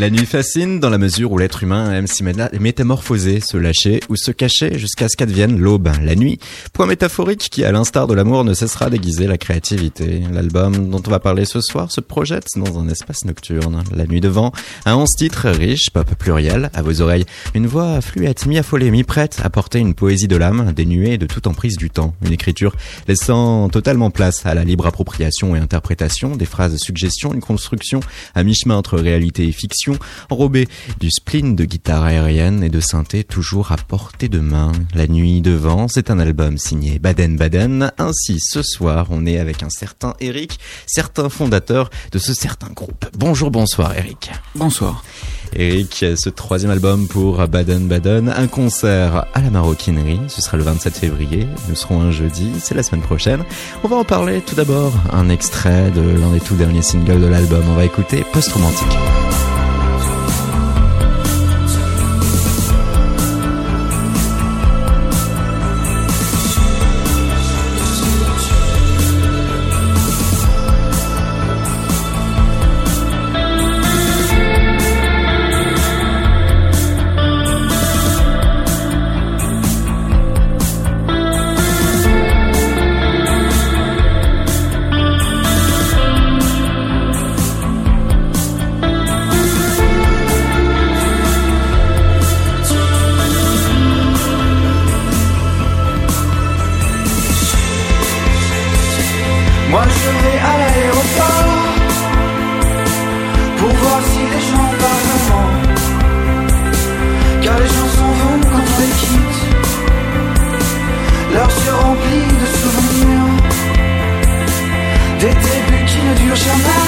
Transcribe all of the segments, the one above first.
La nuit fascine dans la mesure où l'être humain aime s'y métamorphoser, se lâcher ou se cacher jusqu'à ce qu'advienne l'aube, la nuit. Point métaphorique qui, à l'instar de l'amour, ne cessera d'aiguiser la créativité. L'album dont on va parler ce soir se projette dans un espace nocturne. La nuit devant, un onze titres riche, pop pluriel, à vos oreilles. Une voix fluette, mi-affolée, mi-prête à porter une poésie de l'âme, dénuée de toute emprise du temps. Une écriture laissant totalement place à la libre appropriation et interprétation, des phrases suggestions, une construction à mi-chemin entre réalité et fiction enrobé du spleen de guitare aérienne et de synthé toujours à portée de main. La nuit devant, c'est un album signé Baden Baden. Ainsi, ce soir, on est avec un certain Eric, certain fondateur de ce certain groupe. Bonjour, bonsoir Eric. Bonsoir. Eric, ce troisième album pour Baden Baden, un concert à la maroquinerie, ce sera le 27 février, nous serons un jeudi, c'est la semaine prochaine. On va en parler tout d'abord, un extrait de l'un des tout derniers singles de l'album, on va écouter Post Romantique. Moi je vais à l'aéroport pour voir si les gens parlent avant. Car les gens s'en vont quand on les quitte. Leurs yeux remplis de souvenirs, des débuts qui ne durent jamais,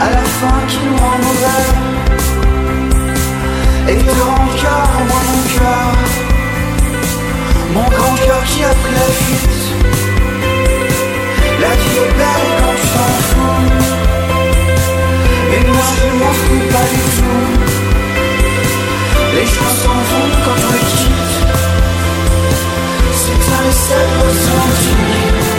à la fin qui nous rend mauvais. Et te rend cœur, moi mon cœur, mon grand cœur qui a pris la fuite. La vie est belle quand tu t'en fous Mais moi je m'en fous pas du tout Les gens s'en vont quand on les quitte C'est un seul ressenti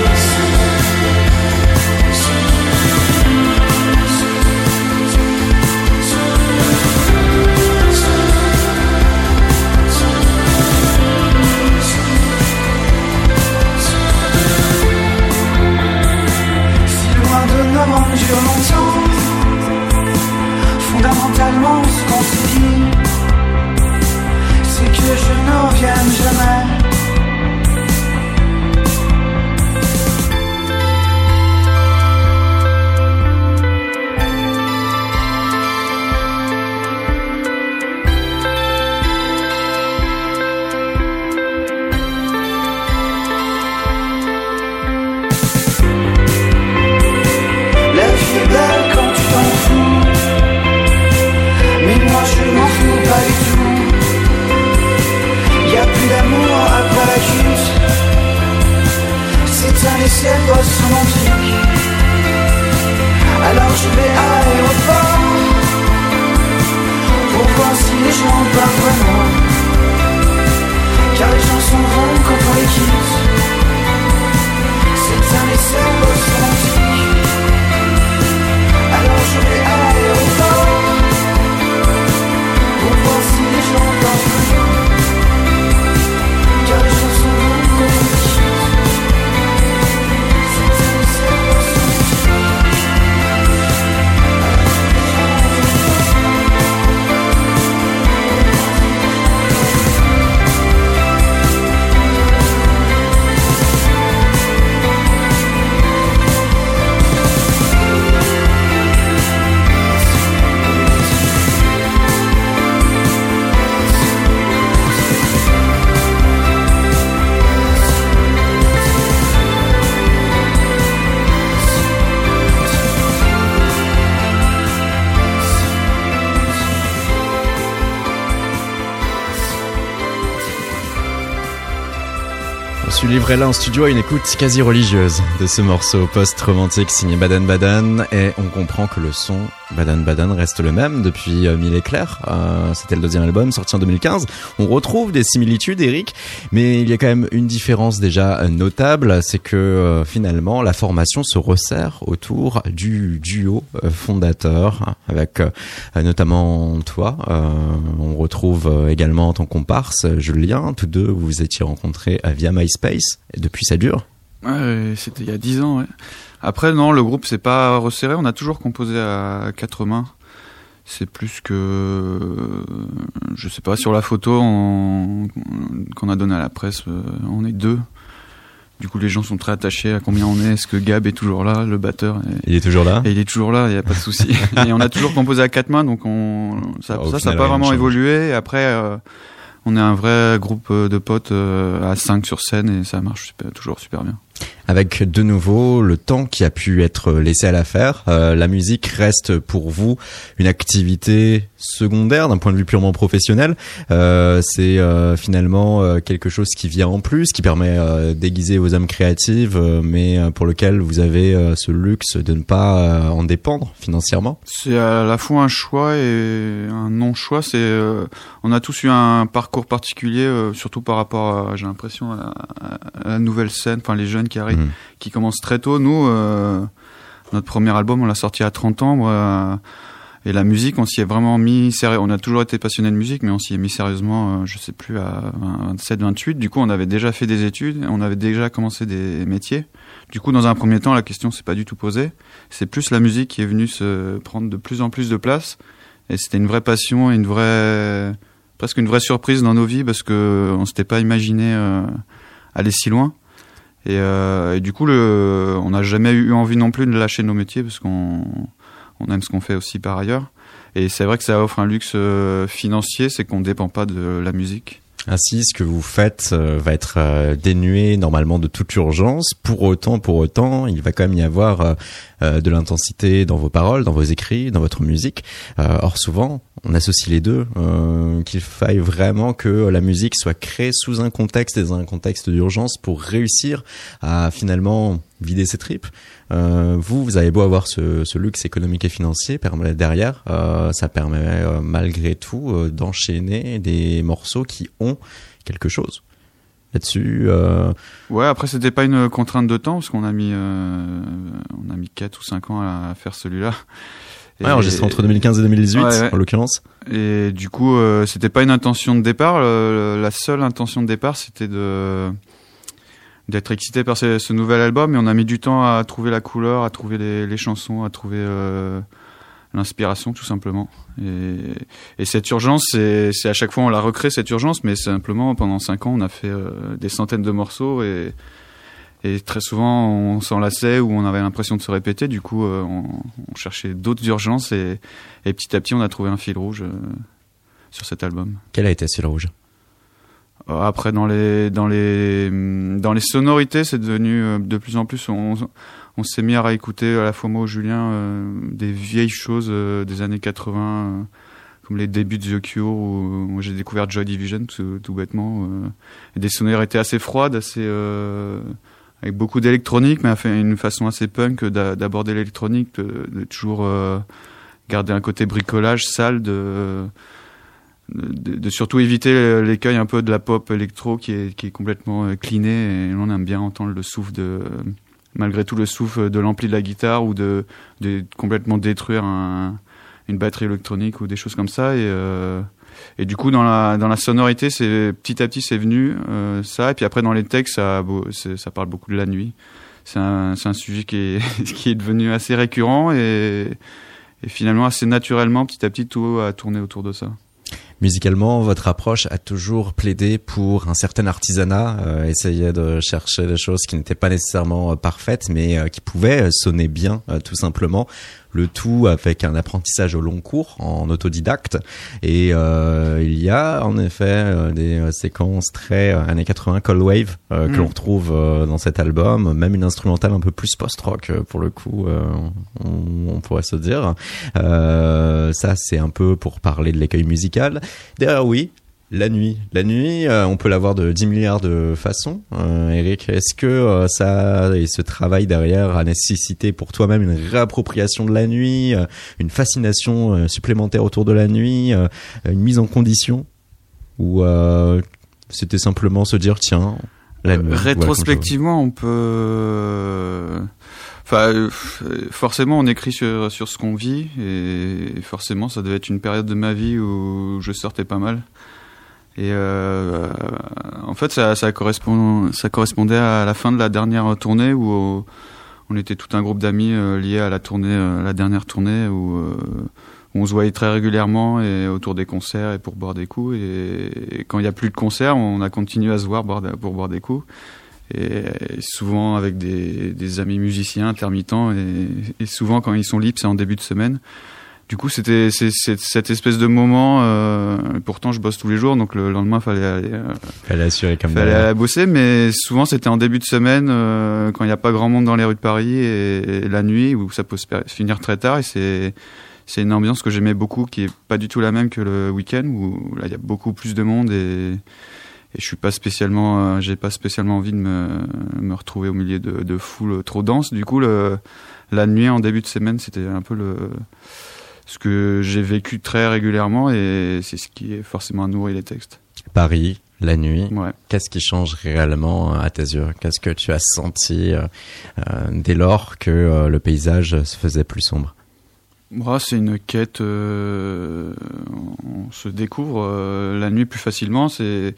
Fondamentalement ce qu'on se dit C'est que je n'en reviens jamais. ça et ses vols sont. Alors je vais à l'aéroport pour voir si les gens parlent vraiment. Livré là en studio à une écoute quasi religieuse de ce morceau post-romantique signé Baden Baden et on comprend que le son Baden Baden reste le même depuis euh, Mille éclairs. Euh, C'était le deuxième album sorti en 2015. On retrouve des similitudes, Eric, mais il y a quand même une différence déjà notable, c'est que euh, finalement la formation se resserre autour du duo euh, fondateur, avec notamment toi. on retrouve également ton comparse Julien. Tous deux, vous vous étiez rencontrés via MySpace et depuis ça dure. Ouais, c'était il y a dix ans. Ouais. Après, non, le groupe s'est pas resserré. On a toujours composé à quatre mains. C'est plus que, je sais pas, sur la photo qu'on a donnée à la presse, euh, on est deux. Du coup, les gens sont très attachés à combien on est. Est-ce que Gab est toujours là, le batteur Il est toujours là et Il est toujours là, il n'y a pas de souci. et on a toujours composé à quatre mains, donc on, ça, ça, n'a pas vraiment évolué. après, euh, on est un vrai groupe de potes euh, à cinq sur scène et ça marche toujours super bien avec de nouveau le temps qui a pu être laissé à l'affaire. Euh, la musique reste pour vous une activité secondaire d'un point de vue purement professionnel. Euh, c'est euh, finalement euh, quelque chose qui vient en plus, qui permet d'aiguiser vos âmes créatives, mais pour lequel vous avez ce luxe de ne pas en dépendre financièrement. C'est à la fois un choix et un non-choix. C'est on a tous eu un parcours particulier, surtout par rapport, j'ai l'impression, à, à, la nouvelle scène, enfin les jeunes qui arrivent, mhm. qui commencent très tôt. Nous, notre premier album, on l'a sorti à 30 ans. Moi, et la musique, on s'y est vraiment mis sérieux. On a toujours été passionné de musique, mais on s'y est mis sérieusement, euh, je sais plus, à 27, 28. Du coup, on avait déjà fait des études, on avait déjà commencé des métiers. Du coup, dans un premier temps, la question s'est pas du tout posée. C'est plus la musique qui est venue se prendre de plus en plus de place. Et c'était une vraie passion et une vraie, presque une vraie surprise dans nos vies parce que on s'était pas imaginé euh, aller si loin. Et, euh, et, du coup, le, on n'a jamais eu envie non plus de lâcher nos métiers parce qu'on on aime ce qu'on fait aussi par ailleurs. Et c'est vrai que ça offre un luxe euh, financier, c'est qu'on ne dépend pas de la musique. Ainsi, ce que vous faites euh, va être euh, dénué normalement de toute urgence. Pour autant, pour autant, il va quand même y avoir de l'intensité dans vos paroles, dans vos écrits, dans votre musique. or, souvent, on associe les deux, qu'il faille vraiment que la musique soit créée sous un contexte et dans un contexte d'urgence pour réussir à finalement vider ses tripes. Euh, vous, vous avez beau avoir ce, luxe économique et financier derrière, euh, ça permet euh, malgré tout euh, d'enchaîner des morceaux qui ont quelque chose là-dessus. Ouais, après c'était pas une contrainte de temps parce qu'on a mis on a mis 4 ou 5 ans à faire celui-là. Ouais, enregistré entre 2015 et 2018 en l'occurrence. Et du coup, c'était pas une intention de départ. la seule intention de départ, c'était de d'être excité par ce, nouvel album, mais on a mis du temps à trouver la couleur, à trouver les, chansons, à trouver euh, l'inspiration tout simplement. Et, cette urgence, c'est à chaque fois on la recrée cette urgence, mais simplement pendant cinq ans on a fait euh, des centaines de morceaux et, et très souvent on s'enlaçait ou on avait l'impression de se répéter. Du coup, euh, on, on, cherchait d'autres urgences et, et, petit à petit on a trouvé un fil rouge sur cet album. Quel a été ce fil rouge? Euh, après, dans les dans les dans les sonorités, c'est devenu euh, de plus en plus. On, on s'est mis à réécouter à la fois moi, Julien, euh, des vieilles choses des années 80, comme les débuts de The Cure, où, j'ai découvert Joy Division tout, bêtement. des sonorités assez froides, assez avec beaucoup d'électronique, mais à une façon assez punk d'aborder l'électronique, de, de, toujours garder un côté bricolage sale de de, surtout éviter l'écueil un peu de la pop électro qui est, qui est complètement euh, cleané et on aime bien entendre le souffle de malgré tout le souffle de l'ampli de la guitare ou de, de complètement détruire un, une batterie électronique ou des choses comme ça. Et euh, et du coup dans la dans la sonorité c'est petit à petit c'est venu euh, ça. Et puis après dans les textes ça ça parle beaucoup de la nuit. C'est un un sujet qui est qui est devenu assez récurrent et et finalement assez naturellement petit à petit tout a tourné autour de ça Musicalement, votre approche a toujours plaidé pour un certain artisanat, euh, essayer de chercher des choses qui n'étaient pas nécessairement euh, parfaites, mais euh, qui pouvaient sonner bien, tout simplement le tout avec un apprentissage au long cours en autodidacte. Et euh, il y a en effet euh, des euh, séquences très années 80 Cold Wave que mm. l'on retrouve dans cet album, même une instrumentale un peu plus post-rock pour le coup, on, on, pourrait se dire. ça c'est un peu pour parler de l'écueil musical. Derrière oui, La nuit. La nuit, euh, on peut l'avoir de 10 milliards de façons. Euh, Eric, est-ce que euh, ça et ce travail derrière a nécessité pour toi-même une réappropriation de la nuit, une fascination supplémentaire autour de la nuit, une mise en condition Ou c'était simplement se dire, tiens, la nuit. voilà, Rétrospectivement, on peut. Enfin, forcément, on écrit sur, sur ce qu'on vit, et forcément, ça devait être une période de ma vie où je sortais pas mal. Et euh, en fait, ça, ça, correspond, ça correspondait à la fin de la dernière tournée où euh, on était tout un groupe d'amis euh, liés à la tournée, euh, la dernière tournée où, euh, on se voyait très régulièrement et autour des concerts et pour boire des coups. Et, quand il n'y a plus de concerts, on a continué à se voir pour boire des coups. Et, souvent avec des, amis musiciens intermittents et, souvent quand ils sont libres, c'est en début de semaine. Du coup, c'était cette espèce de moment. Euh, pourtant, je bosse tous les jours, donc le lendemain, fallait aller. Euh, fallait assurer comme Fallait aller bosser, mais souvent c'était en début de semaine, euh, quand il n'y a pas grand monde dans les rues de Paris et, et la nuit où ça peut se finir très tard. Et c'est c'est une ambiance que j'aimais beaucoup, qui est pas du tout la même que le week-end où là il y a beaucoup plus de monde et, et je suis pas spécialement, euh, j'ai pas spécialement envie de me, me retrouver au milieu de, de foule trop dense. Du coup, le, la nuit en début de semaine, c'était un peu le ce que j'ai vécu très régulièrement et c'est ce qui est forcément nourri les textes. Paris, la nuit. Ouais. Qu'est-ce qui change réellement à tes yeux? Qu'est-ce que tu as senti euh, dès lors que euh, le paysage se faisait plus sombre? Moi, c'est une quête. Euh, on se découvre euh, la nuit plus facilement. C'est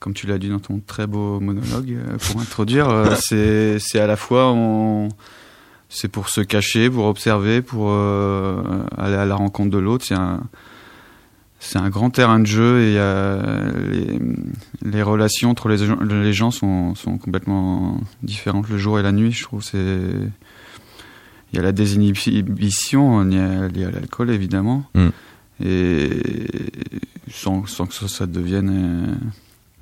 comme tu l'as dit dans ton très beau monologue pour introduire. c'est c'est à la fois on c'est pour se cacher, pour observer, pour euh, aller à la rencontre de l'autre. C'est un, c'est un grand terrain de jeu et euh, les, les, relations entre les, les gens sont, sont, complètement différentes le jour et la nuit. Je trouve c'est il y a la désinhibition liée à l'alcool évidemment mm. et sans, sans que ça, ça devienne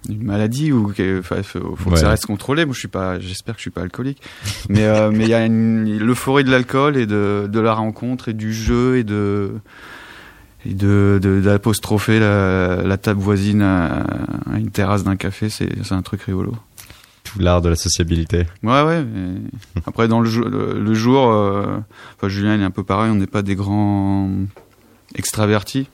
une maladie ou enfin faut, faut ouais. que ça reste contrôlé. Moi je suis pas j'espère que je suis pas alcoolique. Mais euh, mais il y a l'euphorie de l'alcool et de de la rencontre et du jeu et de et de d'apostropher la, la, table voisine à, à une terrasse d'un café c'est c'est un truc rigolo. Tout l'art de la sociabilité. Ouais ouais après dans le, le, le jour euh, enfin Julien il est un peu pareil. On n'est pas des grands extravertis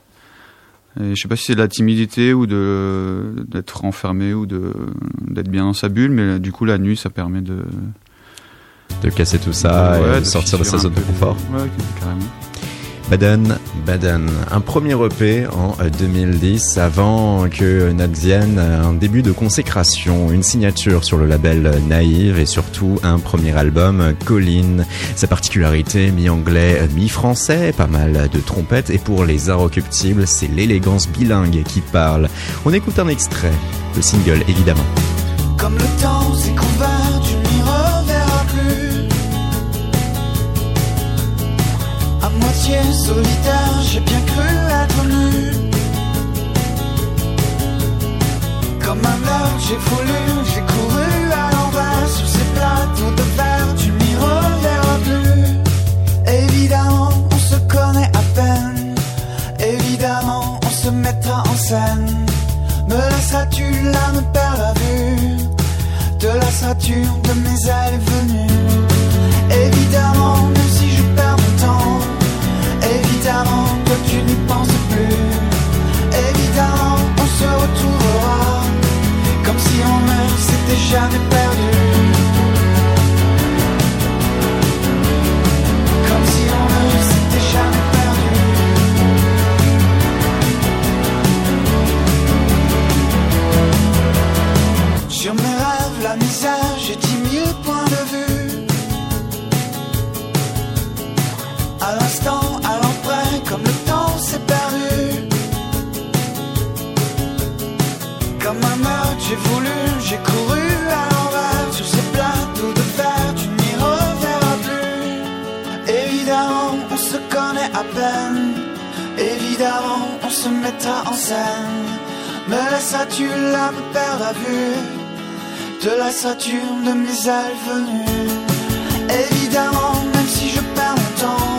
et je sais pas si c'est de la timidité ou de d'être enfermé ou de d'être bien dans sa bulle, mais du coup la nuit ça permet de de casser tout ça ouais, et de, de sortir de sa zone de confort. Ouais, carrément. Baden Baden, un premier EP en 2010 avant que n'advienne un début de consécration, une signature sur le label Naïve et surtout un premier album Colline. Sa particularité, mi-anglais, mi-français, pas mal de trompettes et pour les inrecuptibles, c'est l'élégance bilingue qui parle. On écoute un extrait, le single évidemment. Solitaire, j'ai bien cru être nu. Comme un meurtre, j'ai voulu, j'ai couru à l'envers sur ces plateaux de verre, tu n'y reverras plus. Évidemment, on se connaît à peine. Évidemment, on se mettra en scène. Me laisseras-tu là me perdre la vue? De la sature de mes ailes venues? Jamais perdu Comme si on ne s'était jamais perdu Sur mes rêves, la misère, j'ai dix mille points de vue. À l'instant, à l'emprunt, comme le temps s'est perdu. Comme un meurtre, j'ai voulu, j'ai couru Évidemment, on se mettra en scène. Me laisseras-tu là me perdre à vue De la Saturne de mes ailes venues. Évidemment, même si je perds mon temps.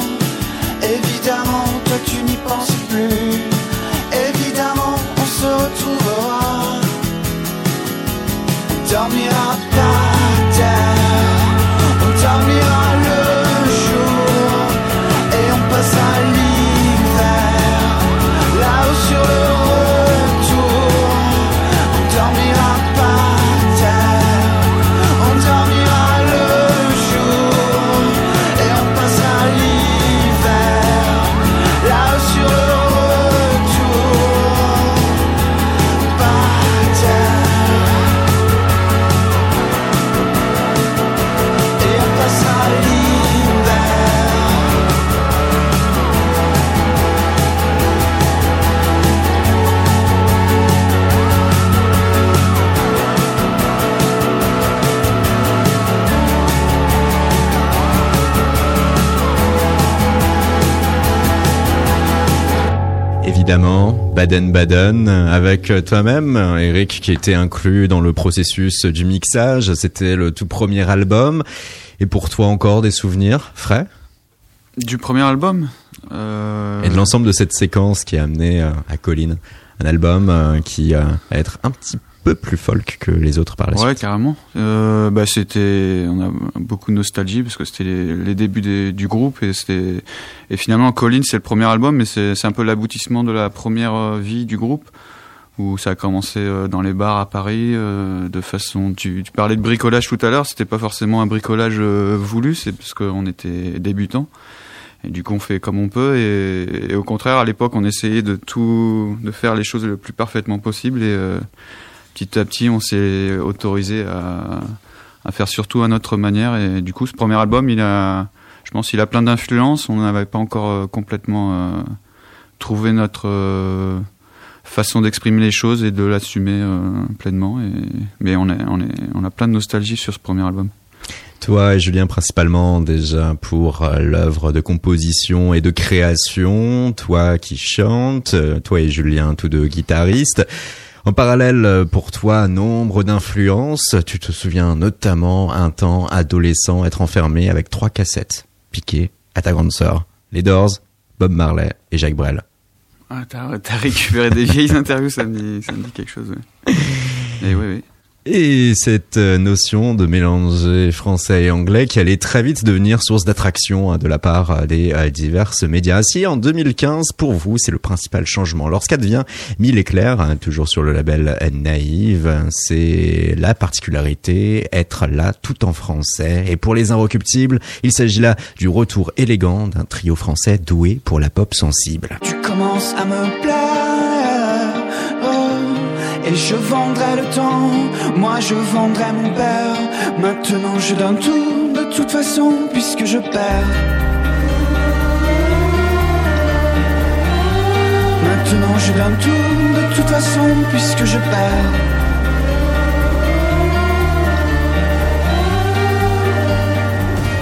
Évidemment, toi tu n'y penses plus. Évidemment, on se retrouvera. Dormira pas. Évidemment, Baden-Baden, avec toi-même, Eric, qui était inclus dans le processus du mixage. C'était le tout premier album. Et pour toi encore des souvenirs frais? Du premier album euh, Et de l'ensemble de cette séquence qui a amené euh, à Colline un album euh, qui euh, va être un petit peu plus folk que les autres par la Ouais, suite. carrément. Euh, bah, c'était, on a beaucoup de nostalgie parce que c'était les, les débuts des- du groupe et c'était, et finalement, Colin, c'est le premier album, mais c'est, un peu l'aboutissement de la première euh, vie du groupe où ça a commencé euh, dans les bars à Paris euh, de façon. Tu, tu parlais de bricolage tout à l'heure, c'était pas forcément un bricolage voulu, c'est parce qu'on était débutants. Et du coup, on fait comme on peut. Et, et au contraire, à l'époque, on essayait de tout, de faire les choses le plus parfaitement possible. Et euh, petit à petit, on s'est autorisé à, faire surtout à notre manière. Et du coup, ce premier album, il a, je pense, il a plein d'influences. On n'avait pas encore euh, complètement euh, trouvé notre euh, façon d'exprimer les choses et de l'assumer pleinement. Mais on, a plein de nostalgie sur ce premier album. Toi et Julien principalement déjà pour l'œuvre de composition et de création, toi qui chantes, toi et Julien tous deux guitaristes. En parallèle, euh, pour toi, nombre d'influences. Tu te souviens notamment un temps adolescent être enfermé avec trois cassettes piquées à ta grande sœur. Les Doors, Bob Marley et Jacques Brel. Ah, t'as, récupéré des vieilles interviews, ça me dit, ça me dit quelque chose. ouais. Et oui, oui. Et cette euh, notion de mélanger français et anglais qui allait très vite devenir source d'attraction hein, de la part euh, des euh, diverses médias. Si en 2015, pour vous, c'est le principal changement. Lorsqu'advient Mille éclairs, hein, toujours sur le label Naïve, c'est la particularité, être là tout en français. Et pour les inrecuptibles, il s'agit là du retour élégant d'un trio français doué pour la pop sensible. Tu commences à me Et je vendrai le temps Moi je vendrai mon père. Maintenant je donne tout De toute façon puisque je perds. Maintenant je donne tout De toute façon puisque je perds.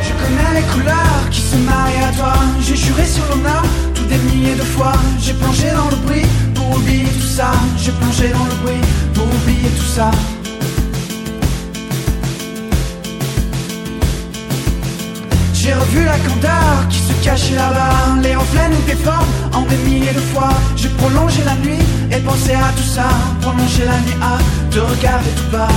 Je connais les couleurs qui se marient à toi. J'ai juré sur l'honneur tout des milliers de fois J'ai plongé dans le bruit pour oublier tout ça. J'ai plongé dans le bruit pour oublier tout ça. J'ai revu la candeur qui se cachait là-bas. Les reflets nous déforment en des milliers de fois. J'ai prolongé la nuit et pensé à tout ça. Prolongé la nuit à te regarder tout bas.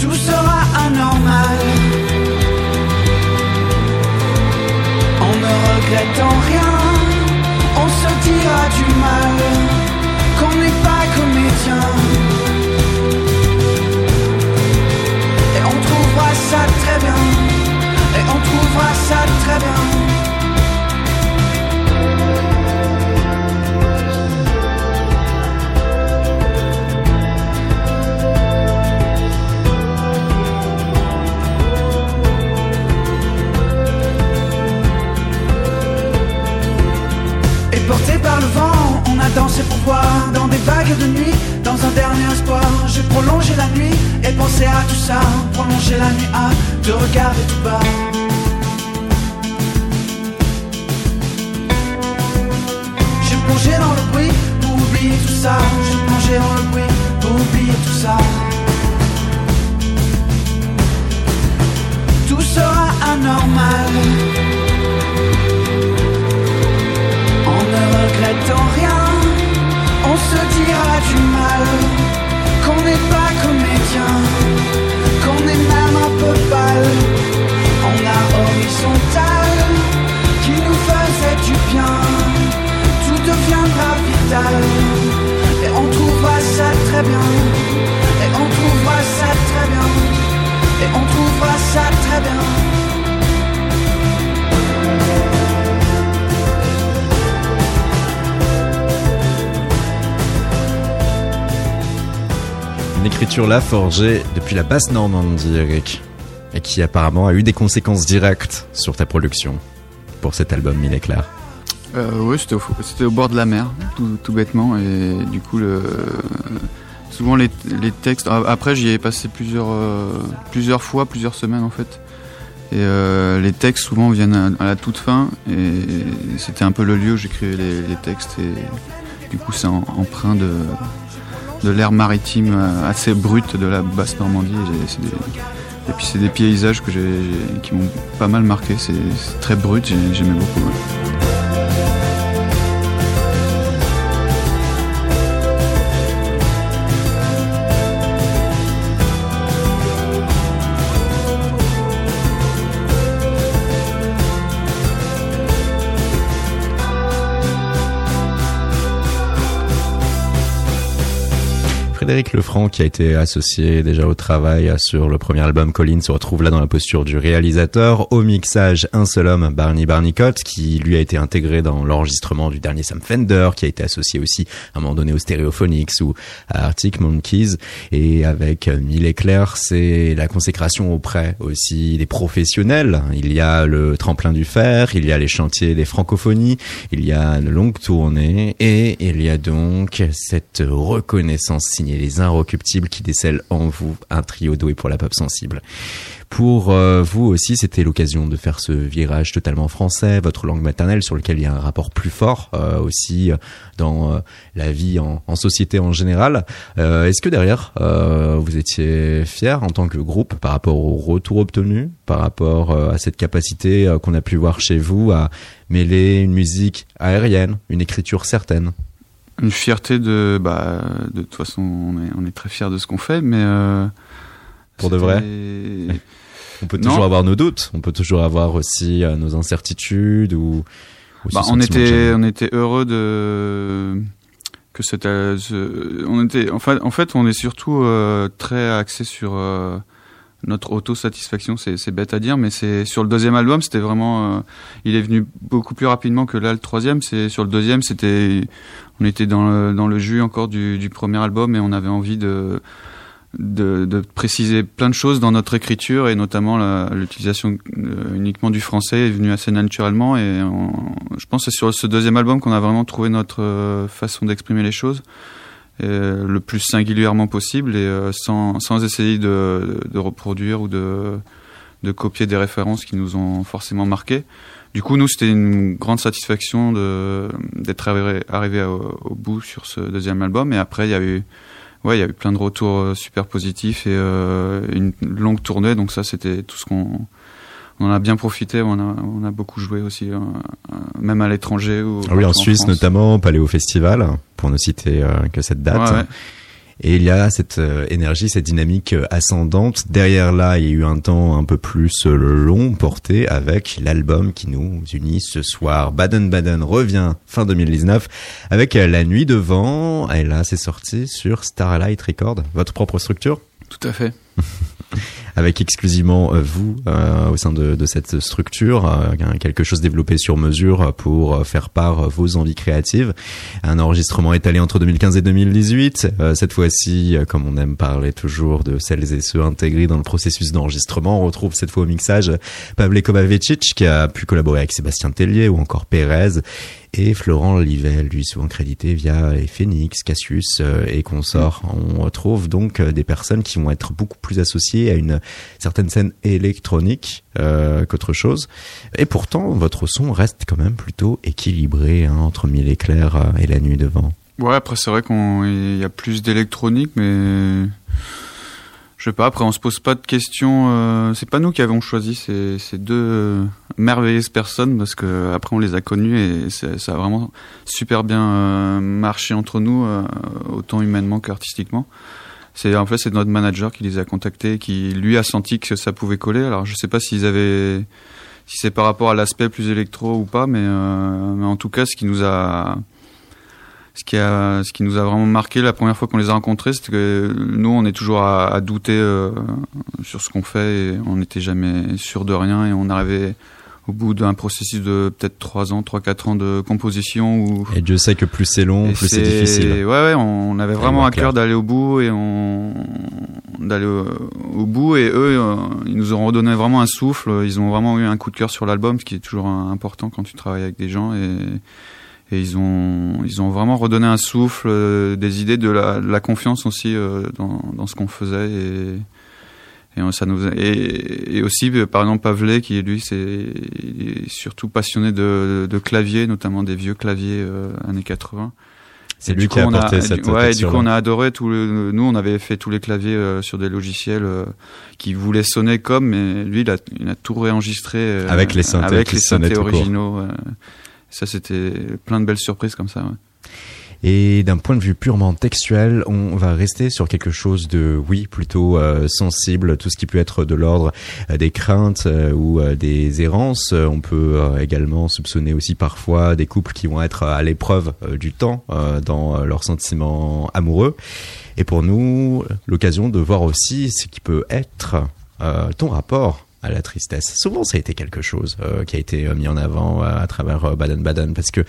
Tout sera anormal. Ne regrettant rien, on se dira du mal, qu'on n'est pas comédien. Et on trouvera ça très bien, et on trouvera ça très bien. On a dansé pour Dans des vagues de nuit, dans un dernier espoir J'ai prolongé la nuit et pensé à tout ça Prolongé la nuit à te regarder tout bas. J'ai plongé dans le bruit pour oublier tout ça J'ai plongé dans Une écriture là forgée depuis la basse Normandie, Eric, et qui apparemment a eu des conséquences directes sur ta production pour cet album Mille éclairs. Euh, oui, c'était au, bord de la mer, tout, bêtement, et du coup, le, souvent les, textes. Après, j'y ai passé plusieurs, euh, plusieurs fois, plusieurs semaines en fait. Et euh, les textes souvent viennent à, la toute fin, et c'était un peu le lieu où j'écrivais les, les, textes, et du coup, c'est empreint de, de l'air maritime assez brut de la basse Normandie. Et, puis, c'est des paysages qui m'ont pas mal marqué. C'est, très brut, j'aimais beaucoup. Frédéric Lefranc, qui a été associé déjà au travail sur le premier album Colline, se retrouve là dans la posture du réalisateur. Au mixage, un seul homme, Barney Barnicott, qui lui a été intégré dans l'enregistrement du dernier Sam Fender, qui a été associé aussi à un moment donné au Stereophonics ou à Arctic Monkeys. Et avec Mille éclairs, c'est la consécration auprès aussi des professionnels. Il y a le tremplin du fer, il y a les chantiers des francophonies, il y a une longue tournée et il y a donc cette reconnaissance signée les Inrecuptibles qui décèlent en vous un trio doué pour la pop sensible. Pour euh, vous aussi, c'était l'occasion de faire ce virage totalement français, votre langue maternelle sur lequel il y a un rapport plus fort euh, aussi euh, dans la vie en, en, société en général. Est-ce que derrière, vous étiez fier en tant que groupe par rapport au retour obtenu, par rapport à cette capacité qu'on a pu voir chez vous à mêler une musique aérienne, une écriture certaine? Une fierté de bah de toute façon on est on est très fier de ce qu'on fait mais euh, pour de vrai. on peut toujours avoir nos doutes. On peut toujours avoir aussi euh, nos incertitudes ou, ou bah, on était on était heureux de que euh, on était en fait en fait on est surtout très axé sur notre autosatisfaction, c'est bête à dire, mais c'est sur le deuxième album, c'était vraiment, euh, il est venu beaucoup plus rapidement que là le troisième. C'est sur le deuxième, c'était, on était dans le, dans le jus encore du, premier album et on avait envie de, de, préciser plein de choses dans notre écriture et notamment l'utilisation euh, uniquement du français est venue assez naturellement et je pense que c'est sur ce deuxième album qu'on a vraiment trouvé notre euh, façon d'exprimer les choses. Euh, le plus singulièrement possible et sans, sans essayer de, de, reproduire ou de, de copier des références qui nous ont forcément marqué. Du coup, nous, c'était une grande satisfaction d'être arrivé, arrivé au, bout sur ce deuxième album. Et après, il y a eu, ouais, il y a eu plein de retours euh, super positifs et euh, une longue tournée. Donc ça, c'était tout ce qu'on on en a bien profité, on a, on a beaucoup joué aussi, euh, même à l'étranger. Ah oui, en Suisse notamment, Paléo Festival, pour ne citer euh, que cette date. Ouais, ouais. Et il y a cette euh, énergie, cette dynamique ascendante. Derrière là, il y a eu un temps un peu plus long porté avec l'album qui nous unit ce soir. Baden-Baden revient fin 2019 avec La Nuit de Vent. Et là, c'est sorti sur Starlight Record, votre propre structure? Tout à fait. avec exclusivement euh, vous euh, au sein de, cette structure, euh, quelque chose développé sur mesure pour faire part vos envies créatives. Un enregistrement étalé entre 2015 et 2018. cette fois-ci, comme on aime parler toujours de celles et ceux intégrés dans le processus d'enregistrement, on retrouve cette fois au mixage Pavle Kovacic qui a pu collaborer avec Sébastien Tellier ou encore Pérez et Florent Livel, lui souvent crédité via Phoenix, Cassius euh, et consorts. On retrouve donc euh, des personnes qui vont être beaucoup plus associées à une certaine scène électronique euh, qu'autre chose. Et pourtant, votre son reste quand même plutôt équilibré hein, entre Mille éclairs euh, et La nuit devant. Ouais, après c'est vrai qu'il y a plus d'électronique, mais je sais pas. Après, on se pose pas de questions. Euh, c'est pas nous qui avons choisi ces, ces deux euh, merveilleuses personnes parce que après on les a connues et ça a vraiment super bien euh, marché entre nous, euh, autant humainement qu'artistiquement. C'est en fait c'est notre manager qui les a contactés, qui lui a senti que ça pouvait coller. Alors je sais pas s'ils avaient, si c'est par rapport à l'aspect plus électro ou pas, mais, mais en tout cas ce qui nous a ce qui a ce qui nous a vraiment marqué la première fois qu'on les a rencontrés c'est que nous on est toujours à, à douter euh, sur ce qu'on fait et on n'était jamais sûr de rien et on arrivait au bout d'un processus de peut-être 3 ans, 3-4 ans de composition. Où, et Dieu sait que plus c'est long, plus c'est difficile. Ouais, ouais, on avait vraiment à cœur d'aller au bout et on d'aller au, bout et eux, euh, ils nous ont redonné vraiment un souffle. Ils ont vraiment eu un coup de cœur sur l'album, ce qui est toujours important quand tu travailles avec des gens et et ils ont ils ont vraiment redonné un souffle, euh, des idées de la, de la confiance aussi euh, dans, dans ce qu'on faisait et et ça nous et, et aussi euh, par exemple Pavlet qui lui c'est surtout passionné de, de, clavier notamment des vieux claviers années 80 c'est lui qui a apporté a, cette ouais, du coup on a adoré tout le, nous on avait fait tous les claviers sur des logiciels qui voulaient sonner comme mais lui il a, il a tout réenregistré avec les synthés, avec les synthés originaux ça, c'était plein de belles surprises comme ça. Et d'un point de vue purement textuel, on va rester sur quelque chose de, oui, plutôt euh, sensible, tout ce qui peut être de l'ordre euh, des craintes euh, ou des errances. On peut également soupçonner aussi parfois des couples qui vont être à l'épreuve du temps dans leurs sentiments amoureux. Et pour nous, l'occasion de voir aussi ce qui peut être ton rapport à la tristesse. Souvent, ça a été quelque chose euh, qui a été euh, mis en avant euh, à travers Baden-Baden parce que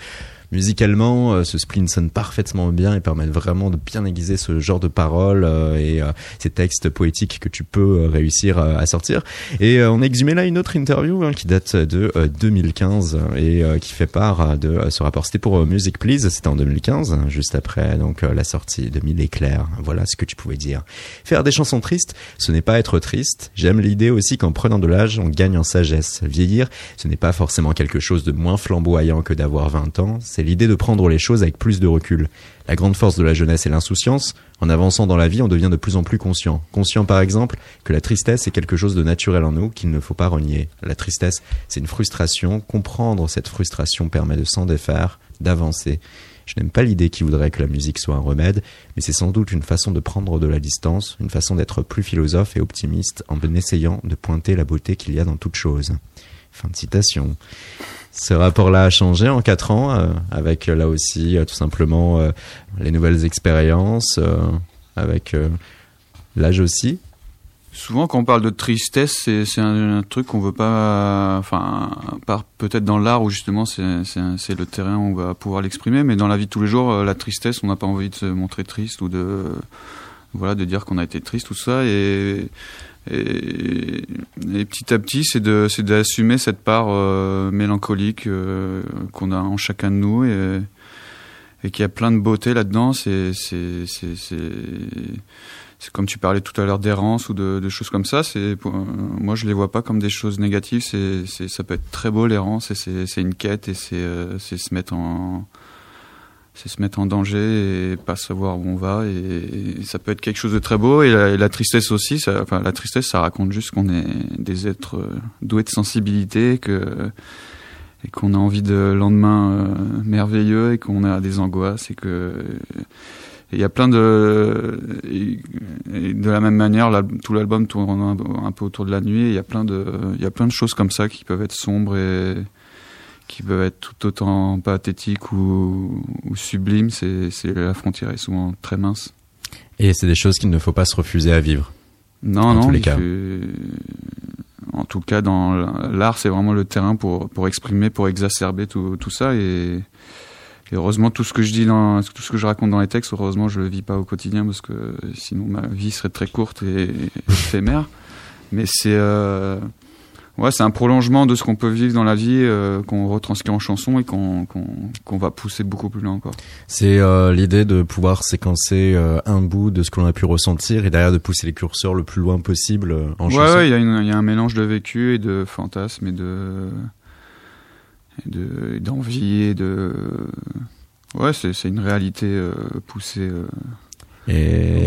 musicalement, euh, ce spleen sonne parfaitement bien et permet vraiment de bien aiguiser ce genre de paroles euh, et euh, ces textes poétiques que tu peux réussir à sortir. Et on a exhumé là une autre interview hein, qui date de 2015 et qui fait part de ce rapport. C'était pour Music Please, c'était en 2015, juste après donc la sortie de Mille éclairs. Voilà ce que tu pouvais dire. Faire des chansons tristes, ce n'est pas être triste. J'aime l'idée aussi qu'en prenant de l'âge, on gagne en sagesse. Vieillir, ce n'est pas forcément quelque chose de moins flamboyant que d'avoir 20 ans. L'idée de prendre les choses avec plus de recul. La grande force de la jeunesse est l'insouciance. En avançant dans la vie, on devient de plus en plus conscient. Conscient par exemple que la tristesse est quelque chose de naturel en nous qu'il ne faut pas renier. La tristesse, c'est une frustration. Comprendre cette frustration permet de s'en défaire, d'avancer. Je n'aime pas l'idée qui voudrait que la musique soit un remède, mais c'est sans doute une façon de prendre de la distance, une façon d'être plus philosophe et optimiste en essayant de pointer la beauté qu'il y a dans toute chose. Fin de citation ce rapport-là a changé en quatre ans, euh, avec euh, là aussi euh, tout simplement les nouvelles expériences, avec l'âge aussi. Souvent, quand on parle de tristesse, c'est un, truc qu'on veut pas, enfin, peut-être dans l'art où justement c'est le terrain où on va pouvoir l'exprimer, mais dans la vie de tous les jours, la tristesse, on n'a pas envie de se montrer triste ou de, voilà, de dire qu'on a été triste, tout ça, et et, et, petit à petit, c'est d'assumer cette part euh, mélancolique euh, qu'on a en chacun de nous et, et qu'il y a plein de beauté là-dedans. C'est, comme tu parlais tout à l'heure d'errance ou de, choses comme ça. C'est, moi, je les vois pas comme des choses négatives. C'est, ça peut être très beau l'errance et c'est, une quête et euh, c'est se mettre en c'est se mettre en danger et pas savoir où on va. Et, ça peut être quelque chose de très beau. Et la, tristesse aussi ça, enfin la tristesse ça raconte juste qu'on est des êtres euh, doués de sensibilité que et qu'on a envie de lendemain euh, merveilleux et qu'on a des angoisses et que il y a plein de de la même manière tout l'album tourne un, un, peu autour de la nuit. Il y a plein de il y a plein de choses comme ça qui peuvent être sombres et qui peuvent être tout autant pathétiques ou, ou sublimes, c'est, la frontière est souvent très mince. Et c'est des choses qu'il ne faut pas se refuser à vivre. Non, non. Tous les cas. En tout cas, dans l'art, c'est vraiment le terrain pour, pour exprimer, pour exacerber tout, tout ça. Et, heureusement, tout ce que je dis dans, tout ce que je raconte dans les textes, heureusement, je le vis pas au quotidien parce que sinon ma vie serait très courte et, éphémère. Mais c'est, euh, ouais, c'est un prolongement de ce qu'on peut vivre dans la vie, euh, qu'on retranscrit en chanson et qu'on qu'on va pousser beaucoup plus loin encore. C'est euh, l'idée de pouvoir séquencer euh, un bout de ce que l'on a pu ressentir et derrière de pousser les curseurs le plus loin possible en ouais, chanson. Ouais, il y, y, a un mélange de vécu et de fantasme et de d'envie et de ouais, c'est une réalité poussée et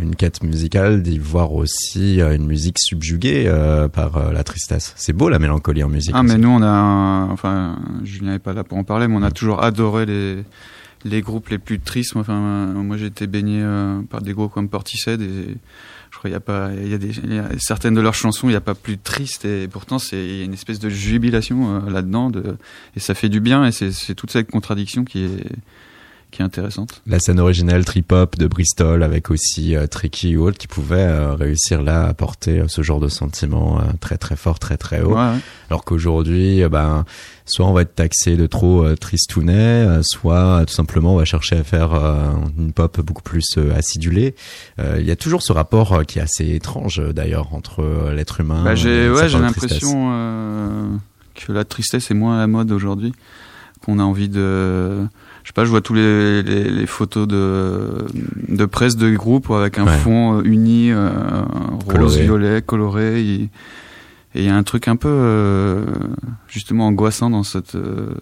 une quête musicale d'y voir aussi euh, une musique subjuguée euh, par euh, la tristesse. C'est beau la mélancolie en musique. Ah mais nous on a, enfin Julien n'est pas là pour en parler, mais on a toujours adoré les les groupes les plus tristes. Enfin moi j'ai été baigné par des groupes comme Portishead et je crois il y a pas, il y a des y a certaines de leurs chansons il n'y a pas plus triste et pourtant c'est il y a une espèce de jubilation là-dedans de et ça fait du bien et c'est toute cette contradiction qui est qui est intéressante. La scène originelle trip-hop de Bristol avec aussi euh, Tricky ou autre qui pouvait euh, réussir là à porter euh, ce genre de sentiment euh, très très fort, très très haut. Ouais, ouais. Alors qu'aujourd'hui, ben, soit on va être taxé de trop tristounet, soit tout simplement on va chercher à faire une pop beaucoup plus acidulée. Il y a toujours ce rapport qui est assez étrange d'ailleurs entre l'être humain. Bah, j'ai et ouais, l'impression que la tristesse est moins à la mode aujourd'hui, qu'on a envie de je sais pas, je vois tous les, les, les photos de de presse de groupe avec un Ouais. fond euh, uni euh, rose Coloré. violet coloré et il y a un truc un peu euh, justement angoissant dans cette euh,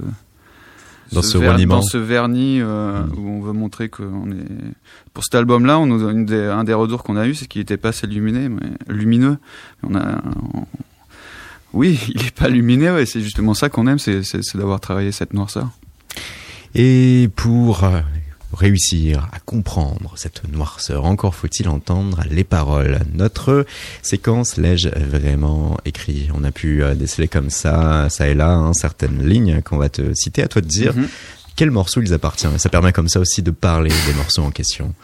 Dans ce ver- reniement. dans ce vernis euh, Mm. où on veut montrer qu'on est pour cet album là on nous une des, un des retours qu'on a eu c'est qu'il était pas assez luminé mais lumineux on a on- oui il est pas lumineux ouais c'est justement ça qu'on aime c'est d'avoir travaillé cette noirceur Et pour euh, réussir à comprendre cette noirceur, encore faut-il entendre les paroles. Notre séquence l'ai-je vraiment écrit On a pu euh, déceler comme ça, ça et là, hein, certaines lignes qu'on va te citer. À toi de dire Mhm. quel morceau ils appartiennent. Ça permet comme ça aussi de parler des morceaux en question.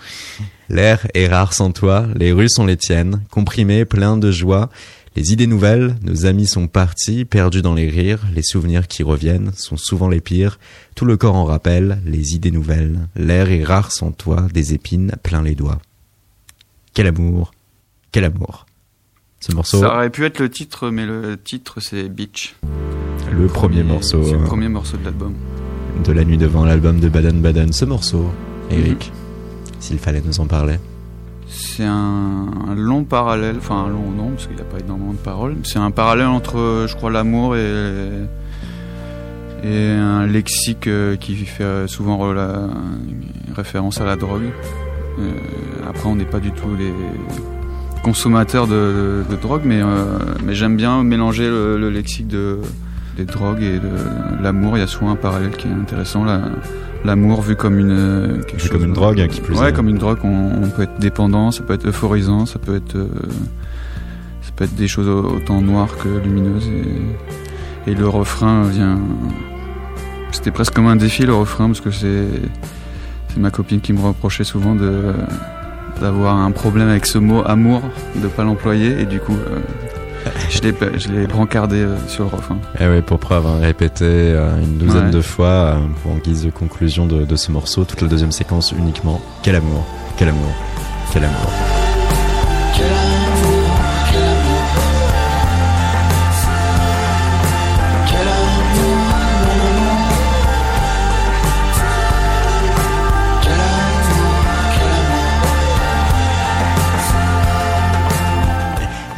L'air est rare sans toi, les rues sont les tiennes, comprimé, plein de joie. Les idées nouvelles, nos amis sont partis, perdus dans les rires, les souvenirs qui reviennent sont souvent les pires. Tout le corps en rappelle, les idées nouvelles. L'air est rare sans toi, des épines plein les doigts. Quel amour, quel amour. Ce morceau, ça aurait pu être le titre mais le titre c'est Beach le premier morceau c'est le euh, premier morceau de l'album de la nuit devant l'album de Baden Baden. Ce morceau, Eric, s'il fallait nous en parler. C'est un, long parallèle, enfin un long non, parce qu'il n'y a pas énormément de paroles. C'est un parallèle entre, je crois, l'amour et, un lexique euh, qui fait euh, souvent référence à la drogue. Euh, après, on n'est pas du tout les consommateurs de, drogue, mais, mais j'aime bien mélanger le, le lexique de, des drogues et de l'amour. Il y a souvent un parallèle qui est intéressant. La, L'amour vu comme une euh, quelque Vu comme une drogue, hein, qui plus ouais est. comme une drogue on, on peut être dépendant ça peut être euphorisant ça peut être euh, ça peut être des choses autant noires que lumineuses et, et le refrain vient c'était presque comme un défi le refrain parce que c'est c'est ma copine qui me reprochait souvent de d'avoir un problème avec ce mot amour de pas l'employer et du coup euh, je l'ai je l'ai brancardé euh, sur le refrain Eh oui, pour preuve, hein, répété euh, une douzaine Ouais. de fois euh, en guise de conclusion de, de ce morceau, toute la deuxième séquence uniquement. Quel amour, quel amour, quel amour.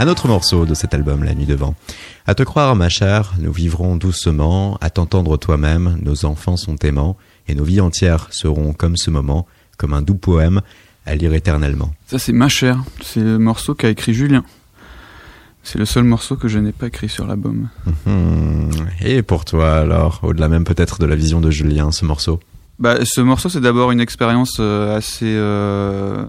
Un autre morceau de cet album, La Nuit devant. À te croire, ma chère, nous vivrons doucement, à t'entendre toi-même, nos enfants sont aimants, et nos vies entières seront comme ce moment, comme un doux poème à lire éternellement. ça c'est ma chère c'est le morceau qu'a écrit Julien c'est le seul morceau que je n'ai pas écrit sur l'album Hmm. Et pour toi, alors, au-delà même peut-être de la vision de Julien, ce morceau? Bah, ce morceau, c'est d'abord une expérience euh, assez euh,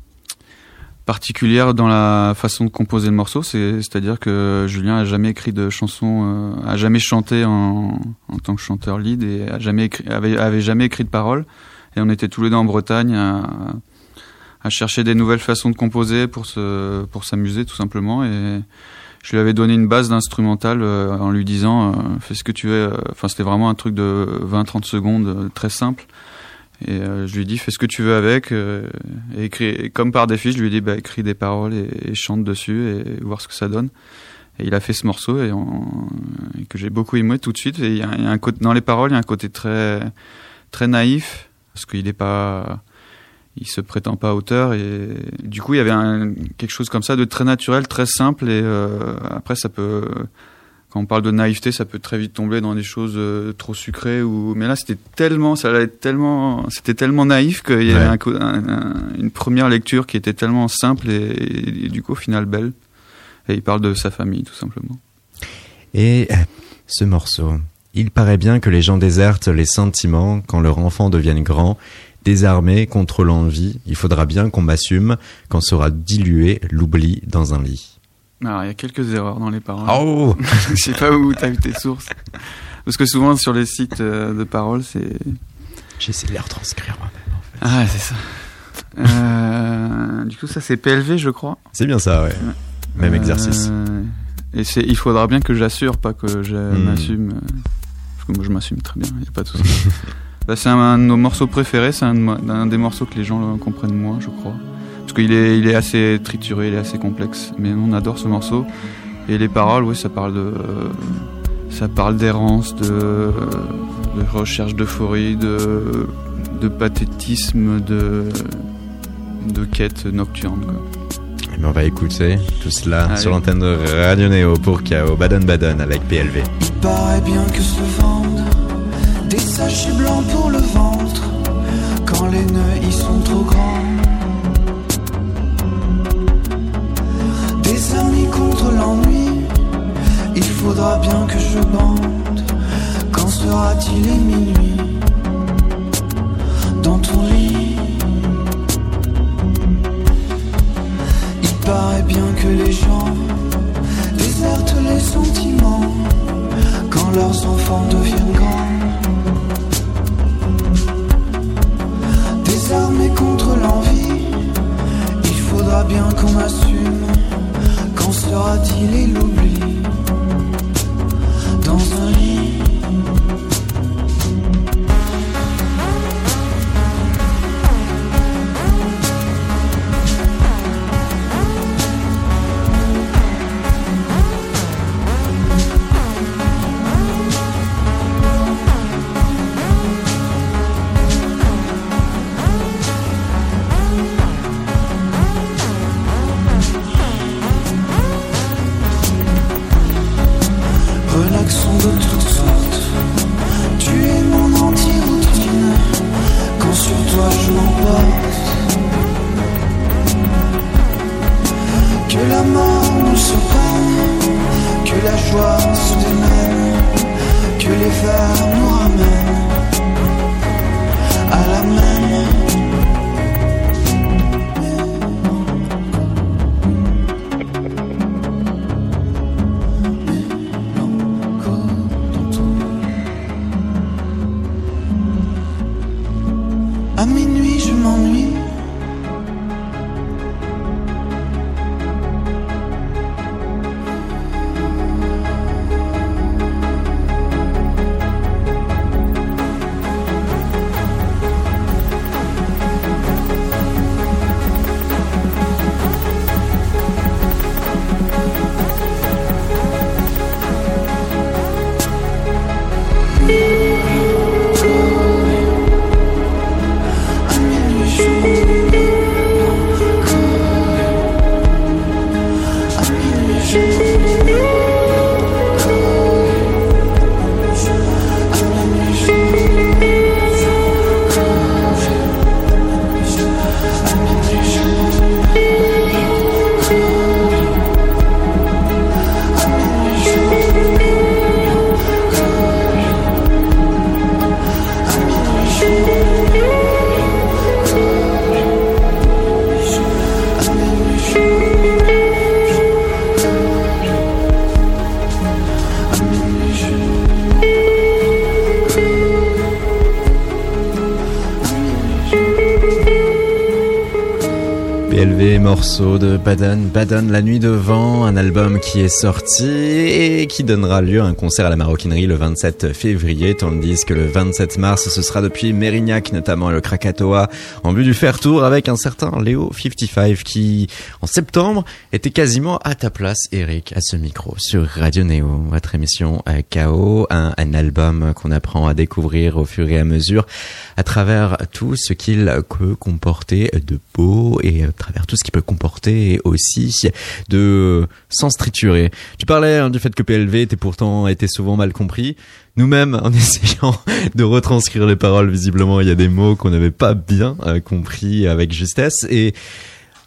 particulière dans la façon de composer le morceau. C'est- C'est-à-dire que Julien a jamais écrit de chanson, euh, a jamais chanté en, en tant que chanteur lead et a jamais écrit, avait, avait jamais écrit de paroles. Et on était tous les deux en Bretagne à, à chercher des nouvelles façons de composer pour se, pour s'amuser tout simplement. Et je lui avais donné une base d'instrumental euh, en lui disant euh, fais ce que tu veux. Enfin, c'était vraiment un truc de 20-30 secondes, euh, très simple. Et euh, je lui dit fais ce que tu veux avec euh, et écris comme par défi je lui ai dit bah écris des paroles et, chante dessus et voir ce que ça donne. Et il a fait ce morceau et, en- que j'ai beaucoup aimé tout de suite. Et y y a un côté dans les paroles il y a un côté très très naïf parce qu'il est pas il se prétend pas auteur. Et du coup il y avait un, quelque chose comme ça de très naturel très simple. Et euh, après ça peut quand on parle de naïveté, ça peut très vite tomber dans des choses euh, trop sucrées ou mais là c'était tellement ça allait tellement c'était tellement naïf qu'il y avait Ouais. un co- un- un- une première lecture qui était tellement simple et, et du coup au final belle et il parle de sa famille tout simplement. Et euh, ce morceau, il paraît bien que les gens désertent les sentiments quand leur enfant devienne grand. Désarmé contre l'envie, il faudra bien qu'on m'assume quand sera dilué l'oubli dans un lit. Alors il y a quelques erreurs dans les paroles. Oh Je sais pas où t'as eu tes sources. Parce que souvent sur les sites euh, de paroles c'est J'essaie de les retranscrire moi-même en Ah, c'est ça. Euh, du coup, ça c'est PLV, je crois. C'est bien ça, ouais. Même exercice. Euh, et c'est, il faudra bien que j'assure, pas que je Hmm. m'assume. Parce que moi, je m'assume très bien, y a pas de souci. Bah, c'est un, un de nos morceaux préférés, c'est un, des morceaux que les gens comprennent moins, je crois. Parce qu'il est, il est assez trituré, il est assez complexe. Mais on adore ce morceau. Et les paroles, oui, ça parle de, euh, ça parle d'errance, de, de recherche d'euphorie, de, de pathétisme, de, de quête nocturne. Quoi. Eh ben, on va écouter tout cela Allez. sur l'antenne de Radio Néo pour KO Baden Baden avec PLV. Il paraît bien que se vendent des sachets blancs pour le ventre quand les nœuds y sont trop grands. L'ennui, il faudra bien que je bande. Quand sera-t-il minuit dans ton lit? Il paraît bien que les gens désertent les sentiments quand leurs enfants deviennent grands. Désarmés contre l'envie, il faudra bien qu'on assume. Sera-t-il l'oubli dans un lit? Morceau de Baden, Baden, La Nuit de Vent, un album qui est sorti et qui donnera lieu à un concert à la Maroquinerie le 27 février, tandis que le 27 mars, ce sera depuis Mérignac, notamment le Krakatoa, en vue du faire tour avec un certain Léo 55 qui, en septembre, était quasiment à ta place, Eric, à ce micro, sur Radio Néo, votre émission KO, un, un album qu'on apprend à découvrir au fur et à mesure à travers tout ce qu'il peut comporter de beau et à travers tout ce qu'il peut comporter aussi de trituré. Tu parlais hein, du fait que PLV était pourtant était souvent mal compris. Nous-mêmes, en essayant de retranscrire les paroles, visiblement, il y a des mots qu'on n'avait pas bien euh, compris avec justesse et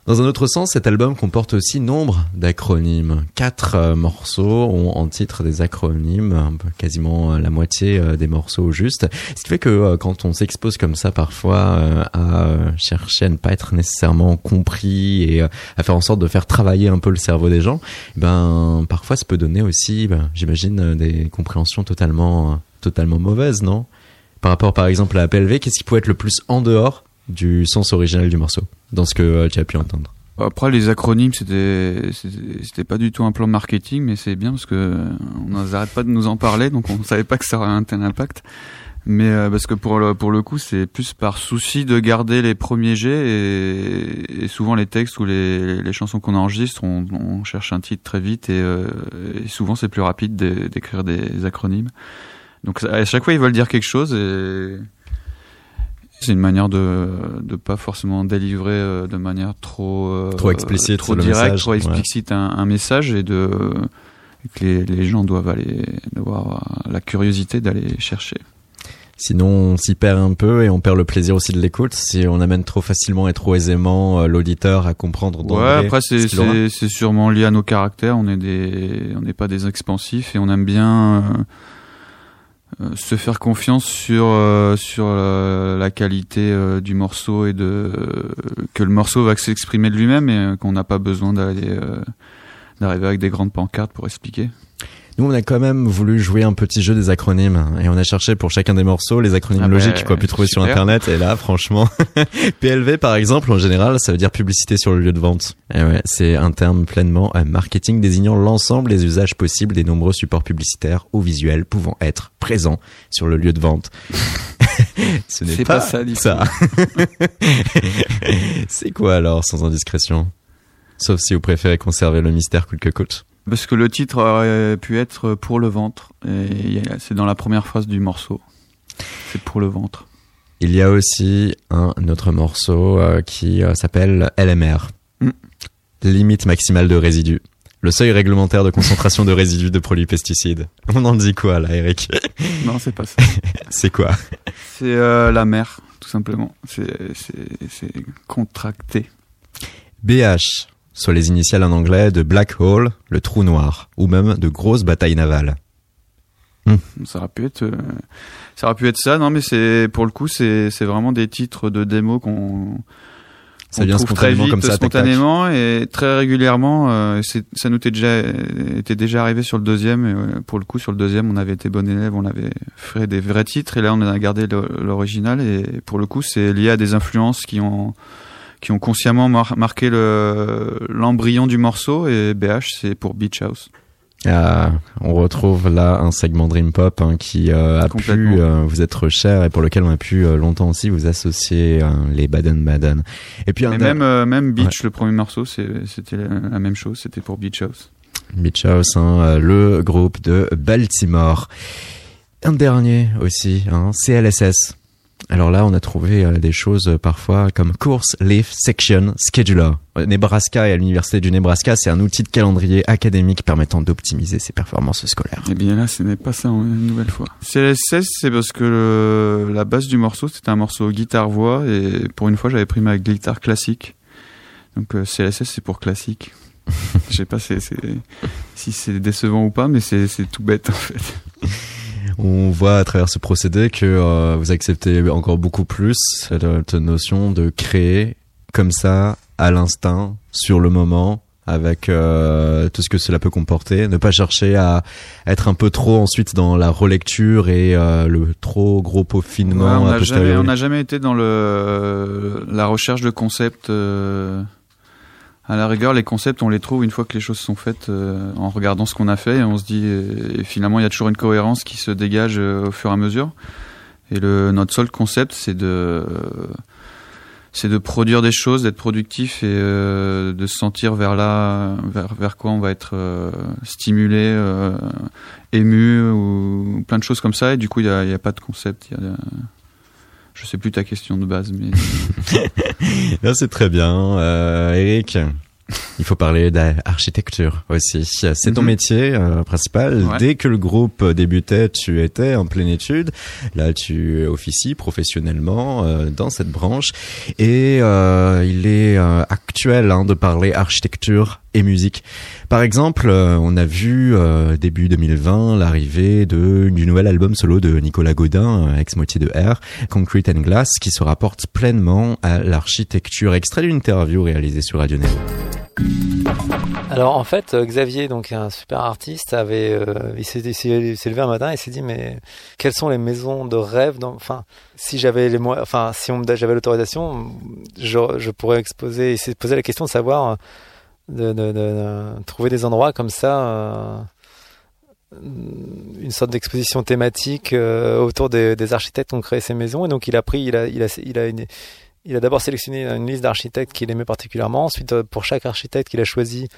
dans un autre sens, cet album comporte aussi nombre d'acronymes. Quatre euh, morceaux ont en titre des acronymes, quasiment euh, la moitié euh, des morceaux au juste. Ce qui fait que quand on s'expose comme ça parfois à chercher à ne pas être nécessairement compris et à faire en sorte de faire travailler un peu le cerveau des gens, eh ben parfois ça peut donner aussi, ben, j'imagine, des compréhensions totalement, totalement mauvaises, non? Par rapport par exemple à PLV, qu'est-ce qui pourrait être le plus en dehors du sens original du morceau, dans ce que euh, tu as pu entendre. Après, les acronymes, c'était, c'était pas du tout un plan marketing, mais c'est bien parce que on n'arrête pas de nous en parler, donc on savait pas que ça aurait un tel impact. Mais euh, parce que pour le, pour le coup, c'est plus par souci de garder les premiers jets et, et souvent les textes ou les, les chansons qu'on enregistre, on, on cherche un titre très vite et, euh, et souvent c'est plus rapide d'é- d'écrire des acronymes. Donc à chaque fois ils veulent dire quelque chose et c'est une manière de de pas forcément délivrer euh, de manière trop euh, Trop explicite, trop directe, ouais. un, un message et de que les, les gens doivent aller avoir la curiosité d'aller chercher. Sinon, on s'y perd un peu et on perd le plaisir aussi de l'écoute si on amène trop facilement et trop aisément euh, l'auditeur à comprendre. Ouais, d'emblée après c'est ce sûrement lié à nos caractères. On est des on n'est pas des expansifs et on aime bien euh, se faire confiance sur euh, sur euh, la qualité euh, du morceau et de euh, que le morceau va s'exprimer de lui-même et euh, qu'on n'a pas besoin d'aller euh, d'arriver avec des grandes pancartes pour expliquer. Nous, on a quand même voulu jouer un petit jeu des acronymes et on a cherché pour chacun des morceaux les acronymes Ah bah, logiques qu'on a pu trouver sur internet. Et là, franchement, PLV par exemple, en général, ça veut dire publicité sur le lieu de vente. Et ouais, c'est un terme pleinement euh, marketing désignant l'ensemble des usages possibles des nombreux supports publicitaires ou visuels pouvant être présents sur le lieu de vente. Ce n'est pas ça du ça. c'est quoi alors, sans indiscrétion? Sauf si vous préférez conserver le mystère coûte que coûte. Parce que le titre aurait pu être pour le ventre et c'est dans la première phrase du morceau. C'est pour le ventre. Il y a aussi un autre morceau euh, qui euh, s'appelle LMR. Mm. Limite maximale de résidus. Le seuil réglementaire de concentration de résidus de produits pesticides. On en dit quoi là, Eric? Non, c'est pas ça. C'est quoi? C'est euh, la mer, tout simplement. C'est contracté. BH, soit les initiales en anglais de Black Hole, le trou noir, ou même de grosses batailles navales. Ça aurait pu être, euh, ça aurait pu être ça. Non, mais c'est pour le coup, c'est c'est vraiment des titres de démo qu'on Ça vient trouve très spontanément vite, comme ça, tac, tac. spontanément et très régulièrement. euh, ça nous était déjà était déjà arrivé sur le deuxième. Et, euh, pour le coup, sur le deuxième, on avait été bon élève, on avait fait des vrais titres. Et là, on a gardé l'original. Et pour le coup, c'est lié à des influences qui ont qui ont consciemment mar- marqué le l'embryon du morceau. Et BH, c'est pour Beach House. Ah, on retrouve là un segment Dream Pop hein, qui euh, a pu euh, vous être cher et pour lequel on a pu euh, longtemps aussi vous associer les Baden Baden. Et puis un Et même même Beach, le premier morceau, c'était la, la même chose. C'était pour Beach House. Beach House, hein, le groupe de Baltimore. Un dernier aussi, hein, CLSS. Alors là, on a trouvé euh, des choses euh, parfois comme Course Leaf Section Scheduler. Euh, Nebraska et à l'université du Nebraska, c'est un outil de calendrier académique permettant d'optimiser ses performances scolaires. Eh bien là, ce n'est pas ça une nouvelle fois. CLSS, c'est parce que le- la base du morceau, c'était un morceau guitare-voix, et pour une fois, j'avais pris ma guitare classique. Donc euh, CLSS, c'est pour classique. Je sais pas si c'est décevant ou pas, mais c'est tout bête en fait. On voit à travers ce procédé que euh, vous acceptez encore beaucoup plus cette, cette notion de créer comme ça, à l'instinct, sur le moment, avec euh, tout ce que cela peut comporter. Ne pas chercher à être un peu trop ensuite dans la relecture et euh, le trop gros Ouais, peaufinement on a n'a posteriori. jamais, on n'a jamais été dans le la recherche de concepts. euh, à la rigueur, les concepts, on les trouve une fois que les choses sont faites, euh, en regardant ce qu'on a fait, et on se dit, euh, et finalement, il y a toujours une cohérence qui se dégage euh, au fur et à mesure. Et le notre seul concept, c'est de c'est de produire des choses, d'être productif et euh, de se sentir vers là, vers, vers quoi on va être euh, stimulé, euh, ému ou plein de choses comme ça. Et du coup, il y a, a pas de concept. Y a, je sais plus ta question de base, mais Là, c'est très bien. Euh, Eric, il faut parler d'architecture aussi. C'est ton Mhm. métier euh, principal. Ouais. Dès que le groupe débutait, tu étais en pleine étude. Là, tu officies professionnellement euh, dans cette branche. Et euh, il est euh, actuel hein, de parler architecture et musique. Par exemple, euh, on a vu euh, début 2020 l'arrivée du nouvel album solo de Nicolas Godin, euh, ex-moitié de R, Concrete and Glass, qui se rapporte pleinement à l'architecture. Extrait d'une interview réalisée sur Radio Neo. Alors en fait, Xavier, donc un super artiste, avait, il s'est levé un matin et s'est dit mais quelles sont les maisons de rêve Enfin, si j'avais les enfin si on j'avais l'autorisation, je, je pourrais exposer. Il s'est posé la question de savoir de, trouver des endroits comme ça. euh, une sorte d'exposition thématique euh, autour des, des architectes qui ont créé ces maisons et donc il a pris il a il a il a il a d'abord sélectionné une liste d'architectes qu'il aimait particulièrement. Ensuite, euh, pour chaque architecte qu'il a choisi,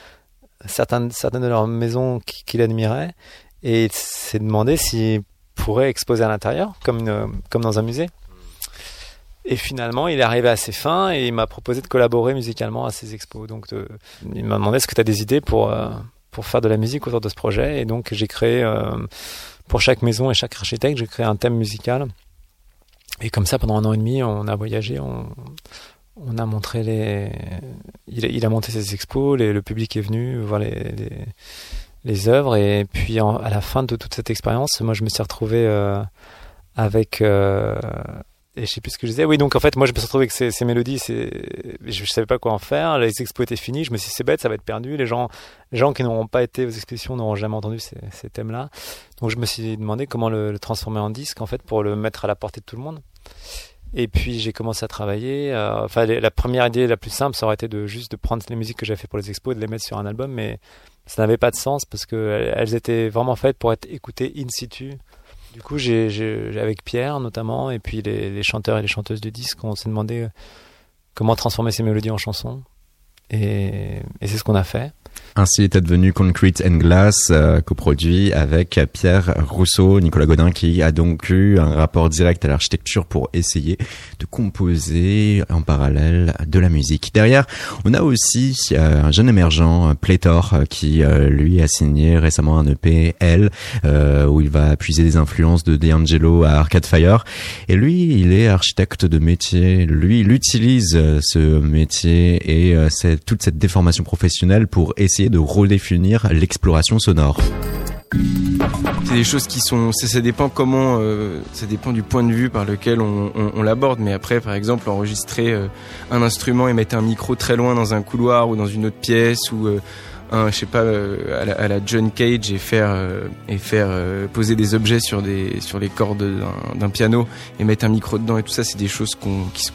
certaines, certaines de leurs maisons qui- qu'il admirait. Et il s'est demandé s'il pourrait exposer à l'intérieur, comme, une- comme dans un musée. Et finalement, il est arrivé à ses fins et il m'a proposé de collaborer musicalement à ces expos. Donc, de- il m'a demandé est-ce que tu as des idées pour, euh, pour faire de la musique autour de ce projet? Et donc, j'ai créé, euh, pour chaque maison et chaque architecte, j'ai créé un thème musical. Et comme ça, pendant un an et demi, on a voyagé, on, a montré les. Il, a- monté ses expos, le public est venu voir les, les, œuvres. Et puis, à la fin de toute cette expérience, moi, je me suis retrouvé euh, avec. Euh, et je sais plus ce que je disais. Oui, donc en fait, moi, je me suis retrouvé avec ces, mélodies. Je, je savais pas quoi en faire. Les expos étaient finis. Je me suis dit, c'est bête, ça va être perdu. Les gens, les gens qui n'auront pas été aux expositions n'auront jamais entendu ces, thèmes-là. Donc, je me suis demandé comment le, transformer en disque, en fait, pour le mettre à la portée de tout le monde. Et puis j'ai commencé à travailler. euh, enfin, la première idée la plus simple, ça aurait été de juste de prendre les musiques que j'avais fait pour les expos et de les mettre sur un album, mais ça n'avait pas de sens parce que elles- elles étaient vraiment faites pour être écoutées in situ. Du coup, j'ai, avec Pierre notamment, et puis les, chanteurs et les chanteuses du disque, on s'est demandé euh, comment transformer ces mélodies en chansons. Et c'est ce qu'on a fait. Ainsi est devenu Concrete and Glass, euh, coproduit avec Pierre Rousseau, Nicolas Godin, qui a donc eu un rapport direct à l'architecture pour essayer de composer en parallèle de la musique. Derrière, on a aussi euh, un jeune émergent, Pléthore, euh, qui lui a signé récemment un EP, L, où il va puiser des influences de D'Angelo à Arcade Fire. Et lui, il est architecte de métier. Lui, il utilise ce métier et toute cette déformation professionnelle pour essayer de redéfinir l'exploration sonore. C'est des choses qui sont, ça, dépend comment, euh, ça dépend du point de vue par lequel on, l'aborde. Mais après, par exemple, enregistrer euh, un instrument et mettre un micro très loin dans un couloir ou dans une autre pièce ou euh, un, je sais pas, euh, à, la, John Cage et faire et faire poser des objets sur des sur les cordes d'un- piano et mettre un micro dedans et tout ça, c'est des choses qui,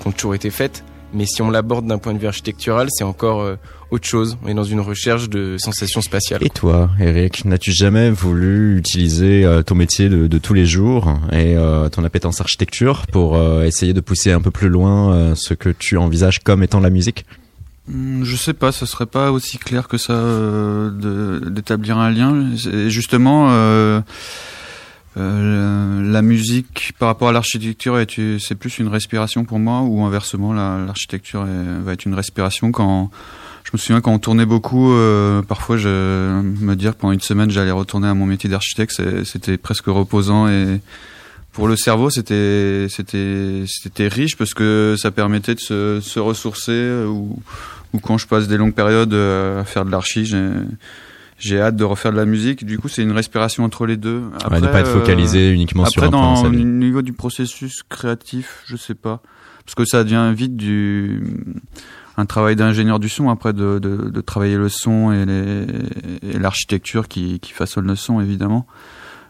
ont toujours été faites. Mais si on l'aborde d'un point de vue architectural, c'est encore autre chose. Est dans une recherche de sensations spatiales. Et toi, Eric, n'as-tu jamais voulu utiliser euh, ton métier de, de tous les jours et euh, ton appétence architecture pour euh, essayer de pousser un peu plus loin euh, ce que tu envisages comme étant la musique? Hmm, Je sais pas, ce serait pas aussi clair que ça euh, d'établir un lien. Et justement, euh, euh, la musique par rapport à l'architecture, est- c'est plus une respiration pour moi, ou inversement, la- l'architecture va être une respiration. Quand je me souviens quand on tournait beaucoup, euh, parfois je me dire pendant une semaine j'allais retourner à mon métier d'architecte, c'était presque reposant et pour le cerveau, c'était c'était c'était riche parce que ça permettait de se, se ressourcer euh, ou ou quand je passe des longues périodes euh, à faire de l'archi, j'ai j'ai hâte de refaire de la musique. Du coup, c'est une respiration entre les deux. Ouais, Ne pas être euh, focalisé uniquement sur après, un point dans dans sa le niveau du processus créatif, je sais pas, parce que ça devient vite du un travail d'ingénieur du son après de, de, travailler le son et l'architecture qui qui façonne le son évidemment.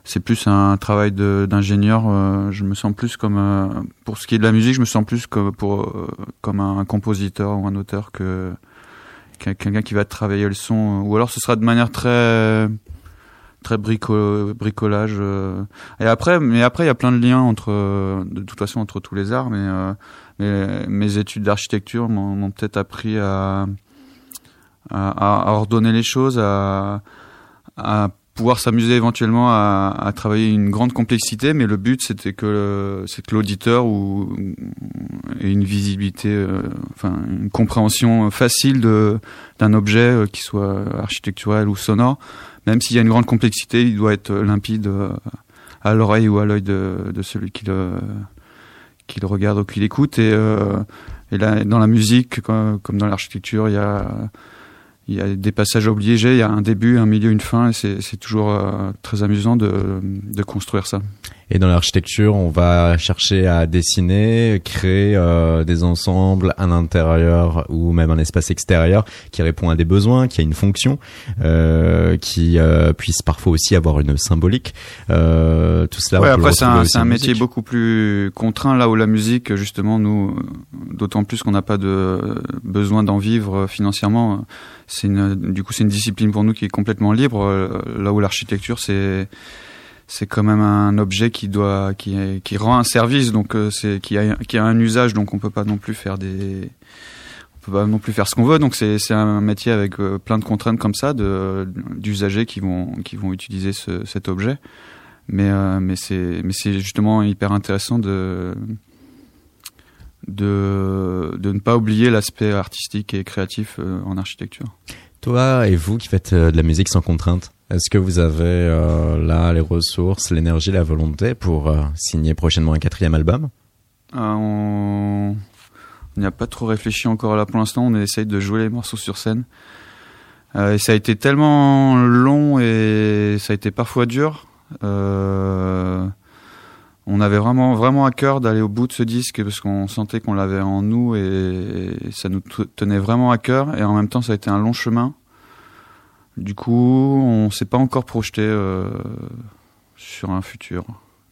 C'est plus un travail d'ingénieur. euh, je me sens plus comme pour ce qui est de la musique, je me sens plus comme pour euh, comme un compositeur ou un auteur que qu'un- quelqu'un qui va travailler le son. Ou alors ce sera de manière très très brico bricolage. euh. Et après, mais après il y a plein de liens entre de toute façon entre tous les arts. Mais, mes études d'architecture m'ont peut-être appris à, ordonner les choses, à pouvoir s'amuser éventuellement à, travailler une grande complexité, mais le but c'était que c'est que l'auditeur ait une visibilité, euh, enfin une compréhension facile d'un objet euh, qui soit architectural ou sonore. Même s'il y a une grande complexité, il doit être limpide euh, à l'oreille ou à l'œil de celui qui le qui le regarde ou qui l'écoute. Et, euh, et là, dans la musique, comme, dans l'architecture, il y a y a des passages obligés, il y a un début, un milieu, une fin, et c'est c'est toujours euh, très amusant de, de construire ça. Et dans l'architecture, on va chercher à dessiner, créer euh, des ensembles, un intérieur ou même un espace extérieur qui répond à des besoins, qui a une fonction, euh, qui euh, puisse parfois aussi avoir une symbolique. Euh, tout cela. Ouais, après c'est un, un métier beaucoup plus contraint là où la musique justement nous d'autant plus qu'on n'a pas de besoin d'en vivre financièrement c'est une du coup c'est une discipline pour nous qui est complètement libre euh, là où l'architecture c'est c'est quand même un objet qui doit qui qui rend un service donc euh, c'est qui a qui a un usage donc on peut pas non plus faire des on peut pas non plus faire ce qu'on veut donc c'est c'est un métier avec euh, plein de contraintes comme ça de d'usagers qui vont qui vont utiliser ce, cet objet mais euh, mais c'est mais c'est justement hyper intéressant de de de ne pas oublier l'aspect artistique et créatif euh, en architecture. Toi et vous qui faites de la musique sans contrainte, est-ce que vous avez euh, là les ressources, l'énergie, la volonté pour euh, signer prochainement un quatrième album? Euh, on n'y a pas trop réfléchi encore là pour l'instant. On essaye de jouer les morceaux sur scène. Euh, et ça a été tellement long et ça a été parfois dur. On avait vraiment à cœur d'aller au bout de ce disque parce qu'on sentait qu'on l'avait en nous et, ça nous tenait vraiment à cœur. Et en même temps, ça a été un long chemin. Du coup, on s'est pas encore projeté euh, sur un futur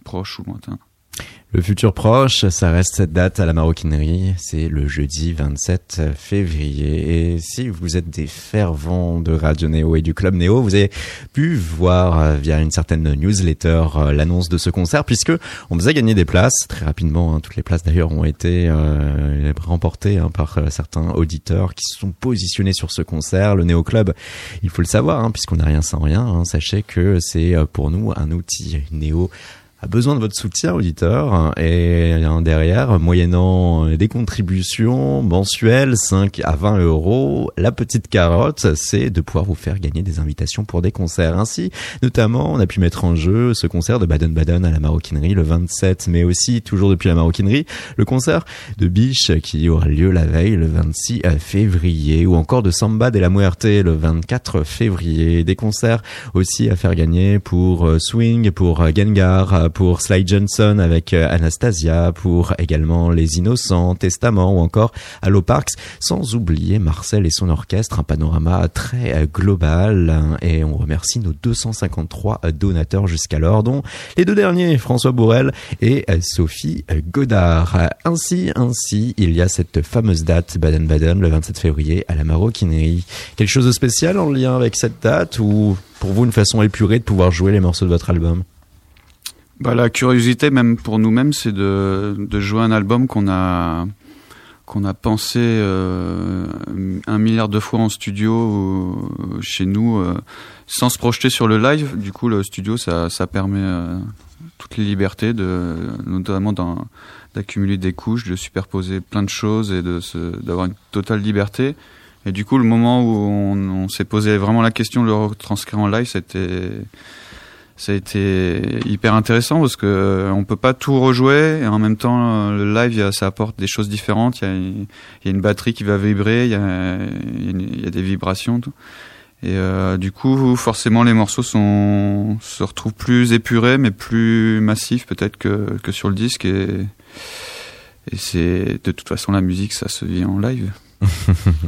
proche ou lointain. Le futur proche, ça reste cette date à la maroquinerie, c'est le jeudi 27 février. Et si vous êtes des fervents de Radio Néo et du Club Néo, vous avez pu voir euh, via une certaine newsletter euh, l'annonce de ce concert, puisque on vous a gagné des places très rapidement. hein. toutes les places d'ailleurs ont été euh, remportées hein, par certains auditeurs qui se sont positionnés sur ce concert. Le Néo Club, il faut le savoir, hein, puisqu'on n'a rien sans rien. sachez que c'est pour nous un outil Néo a besoin de votre soutien auditeur et derrière moyennant des contributions mensuelles 5 à 20 euros la petite carotte c'est de pouvoir vous faire gagner des invitations pour des concerts. Ainsi notamment on a pu mettre en jeu ce concert de Baden-Baden à la maroquinerie le 27 mais aussi toujours depuis la maroquinerie le concert de Biche qui aura lieu la veille le 26 février ou encore de Samba de la Muerte le 24 février. Des concerts aussi à faire gagner pour euh, Swing, pour euh, Gengar, euh, pour Sly Johnson avec euh, Anastasia, pour également Les Innocents, Testament ou encore Allo Parks, sans oublier Marcel et son orchestre, un panorama très euh, global et on remercie nos 253 donateurs jusqu'alors, dont les deux derniers, François Bourrel et euh, Sophie euh, Godard. Euh, Ainsi, ainsi, il y a cette fameuse date Baden-Baden le 27 février à la Maroquinerie. Quelque chose de spécial en lien avec cette date ou pour vous une façon épurée de pouvoir jouer les morceaux de votre album? Bah, la curiosité, même pour nous-mêmes, c'est de, de jouer un album qu'on a qu'on a pensé euh, un milliard de fois en studio euh, chez nous, euh, sans se projeter sur le live. Du coup, le studio, ça, ça permet euh, toutes les libertés, de, notamment d'accumuler des couches, de superposer plein de choses et d'avoir une totale liberté. Et du coup, le moment où on, on s'est posé vraiment la question de le retranscrire en live, c'était ça a été hyper intéressant parce que euh, on peut pas tout rejouer et en même temps euh, le live ça apporte des choses différentes. Il y a, une batterie qui va vibrer, il y a, des vibrations. Et euh, du coup, forcément, les morceaux sont se retrouvent plus épurés, mais plus massifs peut-être que, sur le disque. Et c'est de toute façon la musique, ça se vit en live.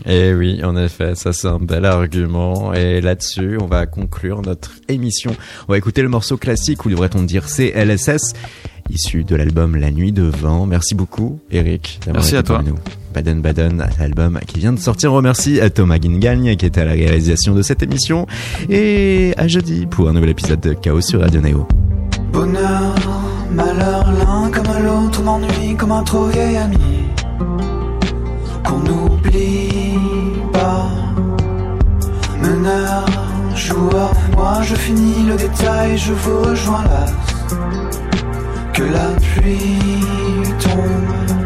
Eh oui, en effet, ça c'est un bel argument. Et là-dessus, on va conclure notre émission. On va écouter le morceau classique, ou devrait-on dire CLSS, issu de l'album La Nuit de Vent. Merci beaucoup, Eric, Merci été à toi. nous. Baden Baden, l'album qui vient de sortir. On remercie à Thomas Guingagne qui était à la réalisation de cette émission. Et à jeudi pour un nouvel épisode de Chaos sur Radio Néo. Bonheur, malheur, l'un comme l'autre m'ennuie comme un trop vieil ami. Qu'on n'oublie pas. Meneur, joueur, moi je finis le détail, je vous rejoins là. Que la pluie tombe.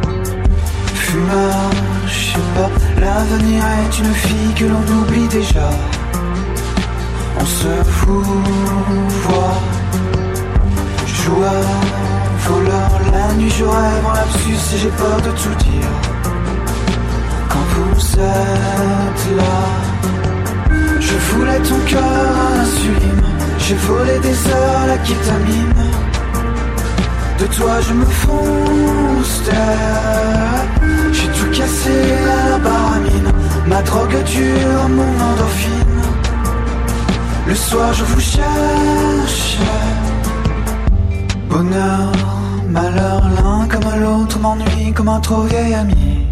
Fumeur, je sais pas, l'avenir est une fille que l'on oublie déjà. On se fout. Joueur, voleur, la nuit je rêve en lapsus et j'ai peur de tout dire. Vous êtes là, je voulais ton cœur à l'insuline. J'ai volé des heures la kétamine. De toi je me fonce J'ai tout cassé à la baramine. Ma drogue dure, mon endorphine. Le soir je vous cherche Bonheur, malheur, l'un comme l'autre m'ennuie comme un trop vieil ami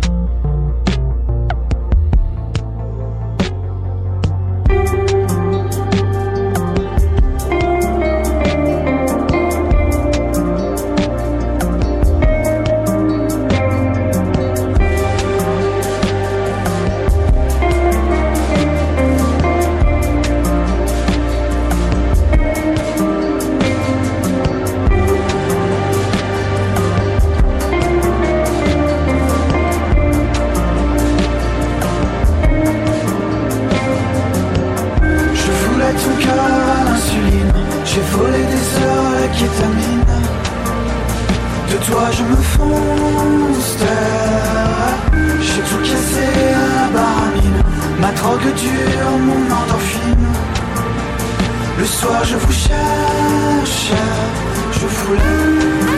je voulais